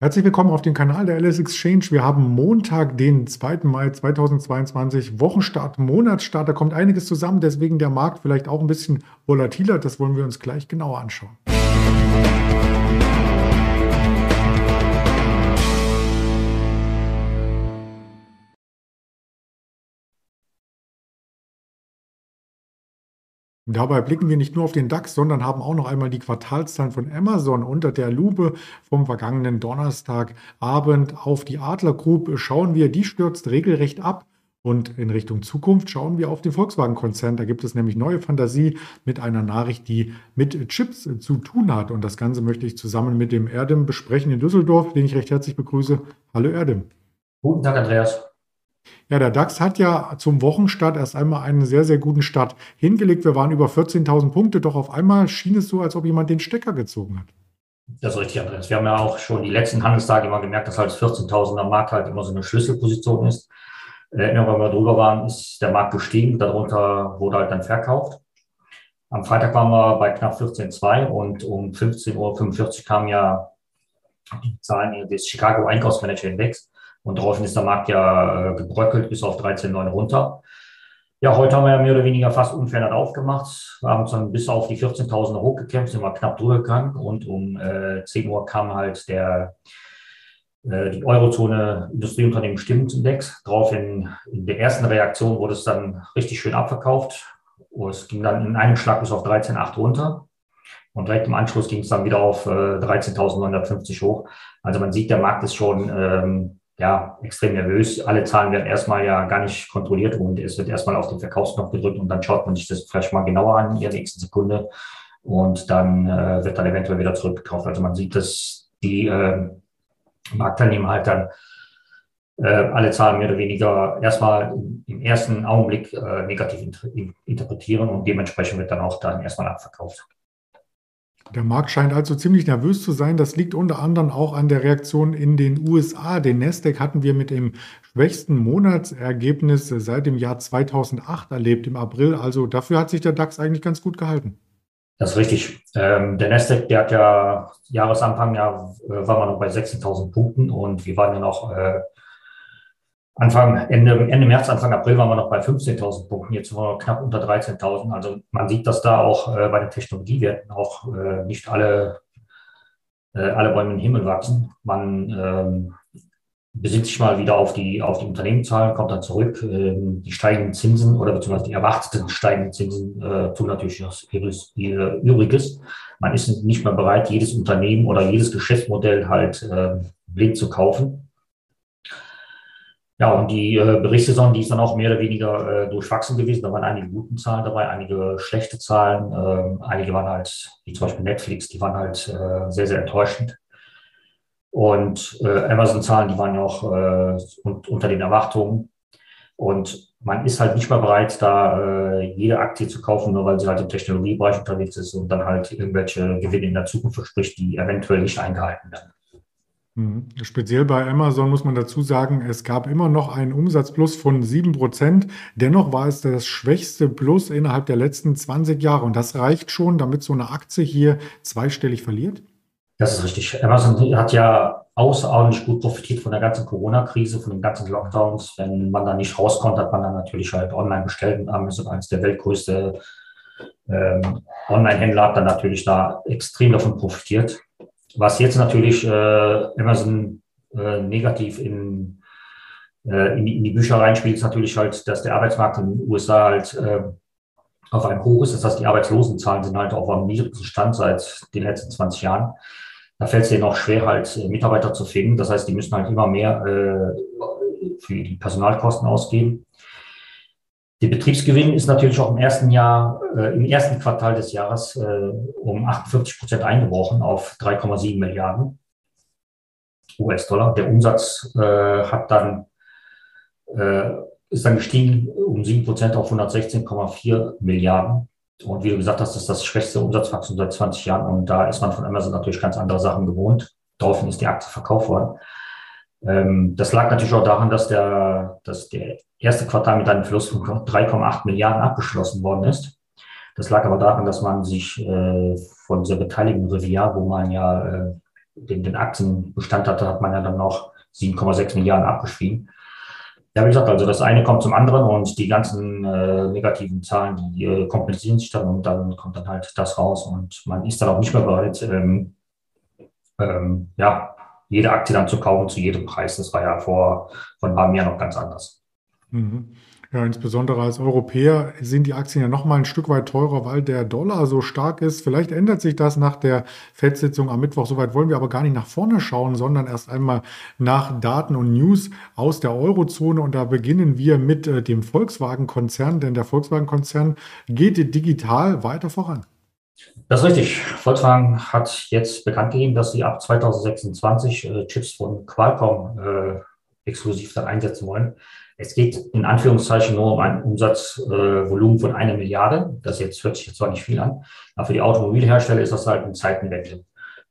Herzlich willkommen auf dem Kanal der LS Exchange. Wir haben Montag, den 2. Mai 2022, Wochenstart, Monatsstart. Da kommt einiges zusammen, deswegen der Markt vielleicht auch ein bisschen volatiler. Das wollen wir uns gleich genauer anschauen. Dabei blicken wir nicht nur auf den DAX, sondern haben auch noch einmal die Quartalszahlen von Amazon unter der Lupe vom vergangenen Donnerstagabend auf die Adler Group. Schauen wir, die stürzt regelrecht ab. Und in Richtung Zukunft schauen wir auf den Volkswagen-Konzern. Da gibt es nämlich neue Fantasie mit einer Nachricht, die mit Chips zu tun hat. Und das Ganze möchte ich zusammen mit dem Erdem besprechen in Düsseldorf, den ich recht herzlich begrüße. Hallo Erdem. Guten Tag, Andreas. Ja, der DAX hat ja zum Wochenstart erst einmal einen sehr, sehr guten Start hingelegt. Wir waren über 14.000 Punkte, doch auf einmal schien es so, als ob jemand den Stecker gezogen hat. Das ist richtig, Andreas. Wir haben ja auch schon die letzten Handelstage immer gemerkt, dass halt 14.000er Markt halt immer so eine Schlüsselposition ist. Äh, immer wenn wir drüber waren, ist der Markt gestiegen, darunter wurde halt dann verkauft. Am Freitag waren wir bei knapp 14,2 und um 15.45 Uhr kamen ja die Zahlen des Chicago Einkaufsmanager Index. Und daraufhin ist der Markt ja äh, gebröckelt bis auf 13,9 runter. Ja, heute haben wir ja mehr oder weniger fast unverändert aufgemacht. Wir haben uns dann bis auf die 14.000er hochgekämpft, sind wir knapp drüber gegangen. Und um äh, 10 Uhr kam halt der, äh, die Eurozone Industrieunternehmen Stimmungsindex. Daraufhin in der ersten Reaktion wurde es dann richtig schön abverkauft. Und es ging dann in einem Schlag bis auf 13,8 runter. Und direkt im Anschluss ging es dann wieder auf äh, 13.950 hoch. Also man sieht, der Markt ist schon ähm, ja, extrem nervös. Alle Zahlen werden erstmal ja gar nicht kontrolliert und es wird erstmal auf den Verkaufsknopf gedrückt und dann schaut man sich das vielleicht mal genauer an in der nächsten Sekunde und dann äh, wird dann eventuell wieder zurückgekauft. Also man sieht, dass die äh, Marktteilnehmer halt dann äh, alle Zahlen mehr oder weniger erstmal im ersten Augenblick äh, negativ inter interpretieren und dementsprechend wird dann auch dann erstmal abverkauft. Der Markt scheint also ziemlich nervös zu sein. Das liegt unter anderem auch an der Reaktion in den USA. Den Nasdaq hatten wir mit dem schwächsten Monatsergebnis seit dem Jahr 2008 erlebt, im April. Also dafür hat sich der DAX eigentlich ganz gut gehalten. Das ist richtig. Ähm, der Nasdaq, der hat ja Jahresanfang, ja, äh, war man noch bei 16.000 Punkten und wir waren ja noch äh, Anfang, Ende, Ende März, Anfang April waren wir noch bei 15.000 Punkten, jetzt sind wir knapp unter 13.000. Also man sieht, dass da auch äh, bei den Technologiewerten auch äh, nicht alle, äh, alle Bäume im Himmel wachsen. Man ähm, besinnt sich mal wieder auf die, auf die Unternehmenszahlen, kommt dann zurück. Ähm, die steigenden Zinsen oder beziehungsweise die erwarteten steigenden Zinsen äh, tun natürlich das Übriges. Man ist nicht mehr bereit, jedes Unternehmen oder jedes Geschäftsmodell halt äh, blind zu kaufen ja, und die äh, Berichtssaison, die ist dann auch mehr oder weniger äh, durchwachsen gewesen. Da waren einige gute Zahlen dabei, einige schlechte Zahlen. Ähm, einige waren halt, wie zum Beispiel Netflix, die waren halt äh, sehr, sehr enttäuschend. Und äh, Amazon-Zahlen, die waren ja auch äh, unter den Erwartungen. Und man ist halt nicht mehr bereit, da äh, jede Aktie zu kaufen, nur weil sie halt im Technologiebereich unterwegs ist und dann halt irgendwelche Gewinne in der Zukunft verspricht, die eventuell nicht eingehalten werden. Mhm. Speziell bei Amazon muss man dazu sagen, es gab immer noch einen Umsatzplus von 7%. Dennoch war es das schwächste Plus innerhalb der letzten 20 Jahre. Und das reicht schon, damit so eine Aktie hier zweistellig verliert? Das ist richtig. Amazon hat ja außerordentlich gut profitiert von der ganzen Corona-Krise, von den ganzen Lockdowns. Wenn man da nicht raus konnte, hat man dann natürlich halt online bestellt. Und Amazon als der weltgrößte ähm, Online-Händler hat dann natürlich da extrem davon profitiert. Was jetzt natürlich äh, Amazon äh, negativ in, äh, in, die, in die Bücher reinspielt, ist natürlich halt, dass der Arbeitsmarkt in den USA halt äh, auf einem Hoch ist. Das heißt, die Arbeitslosenzahlen sind halt auf einem niedrigsten Stand seit den letzten 20 Jahren. Da fällt es denen auch schwer, halt äh, Mitarbeiter zu finden. Das heißt, die müssen halt immer mehr äh, für die Personalkosten ausgeben. Der Betriebsgewinn ist natürlich auch im ersten Jahr, äh, im ersten Quartal des Jahres äh, um 48 Prozent eingebrochen auf 3,7 Milliarden US-Dollar. Der Umsatz äh, hat dann, äh, ist dann gestiegen um 7 Prozent auf 116,4 Milliarden. Und wie du gesagt hast, das ist das schwächste Umsatzwachstum seit 20 Jahren. Und da ist man von Amazon natürlich ganz andere Sachen gewohnt. Daraufhin ist die Aktie verkauft worden. Ähm, das lag natürlich auch daran, dass der, dass der erste Quartal mit einem Fluss von 3,8 Milliarden abgeschlossen worden ist. Das lag aber daran, dass man sich äh, von dieser Beteiligung Riviera, wo man ja äh, den, den Aktienbestand hatte, hat man ja dann noch 7,6 Milliarden abgeschrieben. Ja, wie gesagt, also das eine kommt zum anderen und die ganzen äh, negativen Zahlen, die äh, kompensieren sich dann und dann kommt dann halt das raus und man ist dann auch nicht mehr bereit, ähm, ähm, ja, jede Aktie dann zu kaufen zu jedem Preis. Das war ja vor, vor ein paar Jahren noch ganz anders. Mhm. Ja, insbesondere als Europäer sind die Aktien ja noch mal ein Stück weit teurer, weil der Dollar so stark ist. Vielleicht ändert sich das nach der FED-Sitzung am Mittwoch. Soweit wollen wir aber gar nicht nach vorne schauen, sondern erst einmal nach Daten und News aus der Eurozone. Und da beginnen wir mit äh, dem Volkswagen-Konzern, denn der Volkswagen-Konzern geht digital weiter voran. Das ist richtig. Volkswagen hat jetzt bekannt gegeben, dass sie ab 2026 äh, Chips von Qualcomm äh, exklusiv dann einsetzen wollen. Es geht in Anführungszeichen nur um ein Umsatzvolumen äh, von einer Milliarde. Das jetzt hört sich jetzt zwar nicht viel an, aber für die Automobilhersteller ist das halt ein Zeitenwechsel.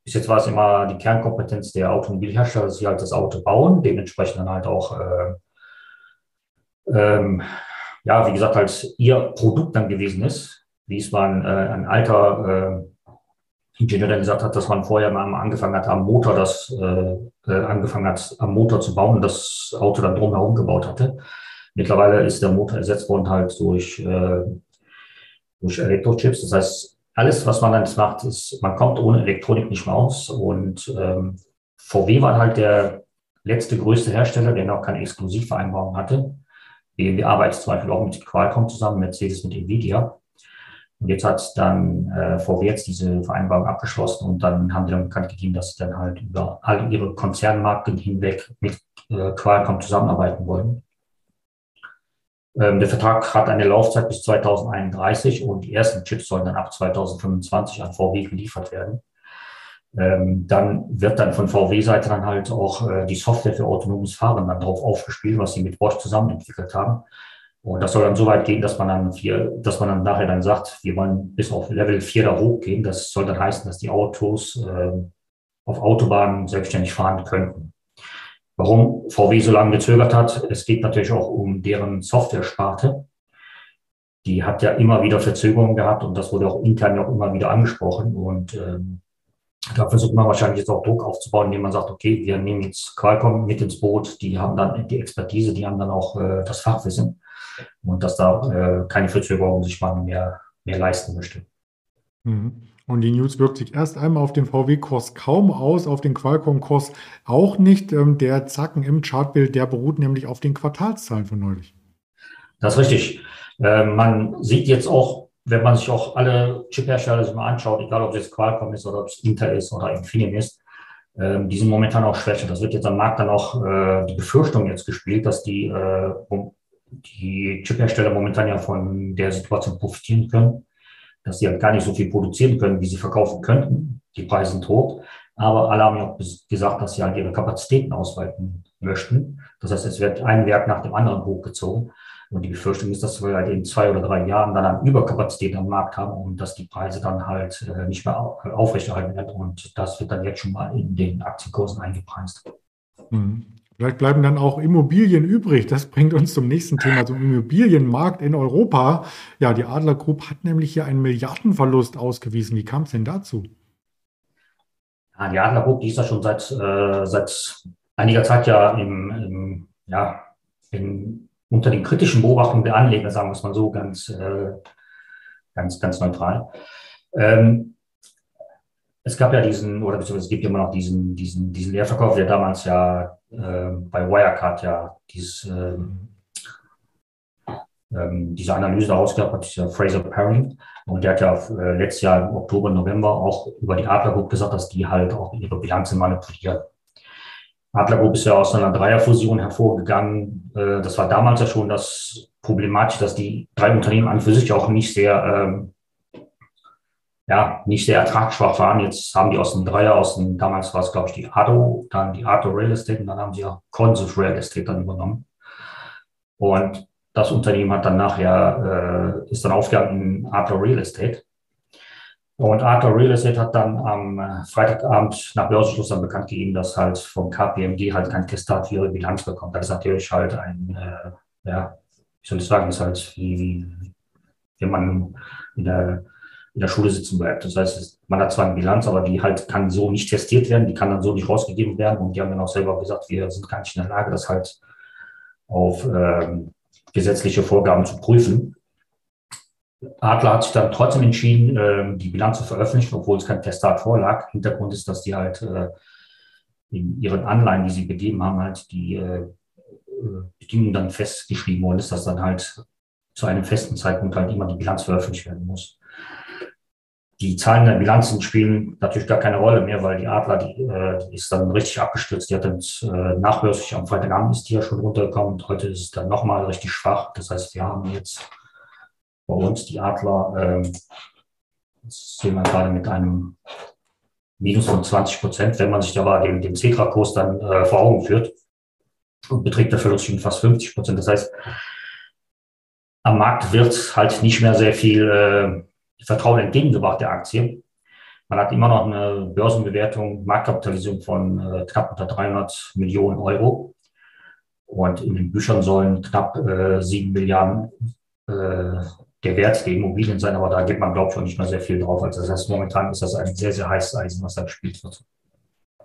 Bis jetzt war es immer die Kernkompetenz der Automobilhersteller, dass sie halt das Auto bauen, dementsprechend dann halt auch, äh, ähm, ja, wie gesagt, halt ihr Produkt dann gewesen ist, wie es mal ein, äh, ein alter äh, Ingenieur dann gesagt hat, dass man vorher mal angefangen hat, am Motor das, äh, äh, angefangen hat, am Motor zu bauen und das Auto dann drumherum gebaut hatte. Mittlerweile ist der Motor ersetzt worden halt durch, äh, durch Elektrochips. Das heißt, alles, was man dann jetzt macht, ist, man kommt ohne Elektronik nicht mehr aus. Und ähm, VW war halt der letzte größte Hersteller, der noch keine Exklusivvereinbarung hatte. BMW arbeitet zum Beispiel auch mit Qualcomm zusammen, Mercedes mit Nvidia. Und jetzt hat dann äh, VW jetzt diese Vereinbarung abgeschlossen und dann haben die dann bekannt gegeben, dass sie dann halt über all ihre Konzernmarken hinweg mit äh, Qualcomm zusammenarbeiten wollen. Ähm, der Vertrag hat eine Laufzeit bis 2031 und die ersten Chips sollen dann ab 2025 an VW geliefert werden. Ähm, dann wird dann von VW-Seite dann halt auch äh, die Software für autonomes Fahren dann drauf aufgespielt, was sie mit Bosch zusammen entwickelt haben. Und das soll dann so weit gehen, dass man dann vier, dass man dann nachher dann sagt, wir wollen bis auf Level 4 da hochgehen. Das soll dann heißen, dass die Autos äh, auf Autobahnen selbstständig fahren könnten. Warum VW so lange gezögert hat, es geht natürlich auch um deren Software-Sparte. Die hat ja immer wieder Verzögerungen gehabt und das wurde auch intern auch immer wieder angesprochen. Und ähm, da versucht man wahrscheinlich jetzt auch Druck aufzubauen, indem man sagt, okay, wir nehmen jetzt Qualcomm mit ins Boot, die haben dann die Expertise, die haben dann auch äh, das Fachwissen und dass da äh, keine Verzögerung sich man mehr, mehr leisten möchte. Mhm. Und die News wirkt sich erst einmal auf den VW-Kurs kaum aus, auf den Qualcomm-Kurs auch nicht. Ähm, der Zacken im Chartbild, der beruht nämlich auf den Quartalszahlen von neulich. Das ist richtig. Äh, man sieht jetzt auch, wenn man sich auch alle Chip-Hersteller sich mal anschaut, egal ob es jetzt Qualcomm ist oder ob es Intel ist oder Infineon ist, äh, die sind momentan auch schwächer. Das wird jetzt am Markt dann auch äh, die Befürchtung jetzt gespielt, dass die äh, die Chiphersteller momentan ja von der Situation profitieren können, dass sie halt gar nicht so viel produzieren können, wie sie verkaufen könnten. Die Preise sind hoch. Aber alle haben ja auch gesagt, dass sie halt ihre Kapazitäten ausweiten möchten. Das heißt, es wird ein Werk nach dem anderen hochgezogen. Und die Befürchtung ist, dass wir halt in zwei oder drei Jahren dann eine Überkapazität am Markt haben und dass die Preise dann halt äh, nicht mehr aufrechterhalten werden. Und das wird dann jetzt schon mal in den Aktienkursen eingepreist. Mhm. Vielleicht bleiben dann auch Immobilien übrig. Das bringt uns zum nächsten Thema, zum Immobilienmarkt in Europa. Ja, die Adler Group hat nämlich hier einen Milliardenverlust ausgewiesen. Wie kam es denn dazu? Ja, die Adler Group, die ist ja schon seit, äh, seit einiger Zeit ja, im, im, ja in, unter den kritischen Beobachtungen der Anleger, sagen wir es mal so, ganz, äh, ganz, ganz neutral. Ähm, es gab ja diesen, oder beziehungsweise es gibt immer noch diesen, diesen, diesen Leerverkauf, der damals ja äh, bei Wirecard ja dieses, ähm, ähm, diese Analyse ausgehabt hat, dieser Fraser Paring. Und der hat ja äh, letztes Jahr im Oktober, November auch über die Adler Group gesagt, dass die halt auch ihre Bilanzen manipulieren. Adler Group ist ja aus einer Dreierfusion hervorgegangen. Äh, das war damals ja schon das Problematische, dass die drei Unternehmen an für sich auch nicht sehr ähm, ja, nicht sehr ertragsschwach waren. Jetzt haben die aus dem Dreier, aus dem, damals war es, glaube ich, die ADO, dann die ADO Real Estate und dann haben sie ja Consus Real Estate dann übernommen. Und das Unternehmen hat dann nachher, äh, ist dann aufgegangen in Adler Real Estate. Und Adler Real Estate hat dann am äh, Freitagabend nach Börsenschluss dann bekannt gegeben, dass halt vom KPMG halt kein Testat für ihre Bilanz bekommt. Das ist natürlich halt ein, äh, ja, wie soll ich sagen, ist halt wie, wie wenn man in der in der Schule sitzen bleibt. Das heißt, man hat zwar eine Bilanz, aber die halt kann so nicht testiert werden, die kann dann so nicht rausgegeben werden. Und die haben dann auch selber gesagt, wir sind gar nicht in der Lage, das halt auf ähm, gesetzliche Vorgaben zu prüfen. Adler hat sich dann trotzdem entschieden, äh, die Bilanz zu veröffentlichen, obwohl es kein Testat vorlag. Hintergrund ist, dass die halt äh, in ihren Anleihen, die sie begeben haben, halt die äh, Bedingungen dann festgeschrieben worden ist, dass dann halt zu einem festen Zeitpunkt halt immer die Bilanz veröffentlicht werden muss. Die Zahlen der Bilanzen spielen natürlich gar keine Rolle mehr, weil die Adler, die, äh, die ist dann richtig abgestürzt. Die hat dann äh, nachbörslich am Freitagabend ist die ja schon runtergekommen und heute ist es dann nochmal richtig schwach. Das heißt, wir haben jetzt bei uns die Adler, ähm, das sehen wir gerade mit einem Minus von 20 Prozent, wenn man sich aber den, den Cetra-Kurs dann äh, vor Augen führt und beträgt der Verlust schon fast 50 Prozent. Das heißt, am Markt wird halt nicht mehr sehr viel äh, Vertrauen entgegengebracht der Aktie. Man hat immer noch eine Börsenbewertung, Marktkapitalisierung von äh, knapp unter 300 Millionen Euro. Und in den Büchern sollen knapp äh, 7 Milliarden äh, der Wert der Immobilien sein, aber da gibt man, glaube ich, auch nicht mehr sehr viel drauf. Also das heißt, momentan ist das ein sehr, sehr heißes Eisen, was da gespielt wird.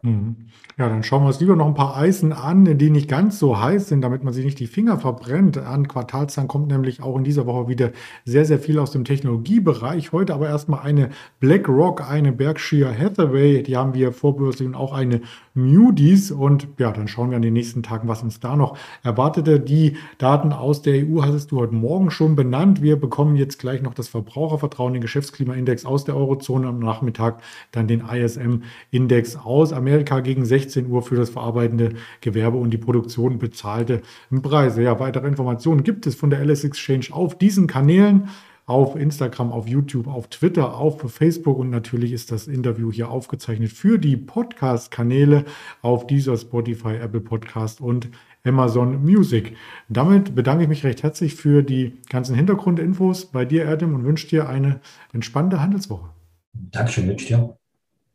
Mhm. Ja, dann schauen wir uns lieber noch ein paar Eisen an, die nicht ganz so heiß sind, damit man sich nicht die Finger verbrennt. An Quartalszahlen kommt nämlich auch in dieser Woche wieder sehr, sehr viel aus dem Technologiebereich. Heute aber erstmal eine BlackRock, eine Berkshire Hathaway, die haben wir vorbörslich und auch eine Moody's. Und ja, dann schauen wir an den nächsten Tagen, was uns da noch erwartete. Die Daten aus der EU hattest du heute Morgen schon benannt. Wir bekommen jetzt gleich noch das Verbrauchervertrauen, den Geschäftsklimaindex aus der Eurozone am Nachmittag, dann den ISM-Index aus Amerika. Amerika gegen 16 Uhr für das verarbeitende Gewerbe und die Produktion bezahlte Preise. Ja, weitere Informationen gibt es von der LS Exchange auf diesen Kanälen auf Instagram, auf YouTube, auf Twitter, auf Facebook und natürlich ist das Interview hier aufgezeichnet für die Podcast-Kanäle auf dieser Spotify, Apple Podcast und Amazon Music. Damit bedanke ich mich recht herzlich für die ganzen Hintergrundinfos bei dir, Adam, und wünsche dir eine entspannte Handelswoche. Dankeschön, wünsche dir.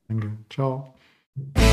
Danke. Ciao. You.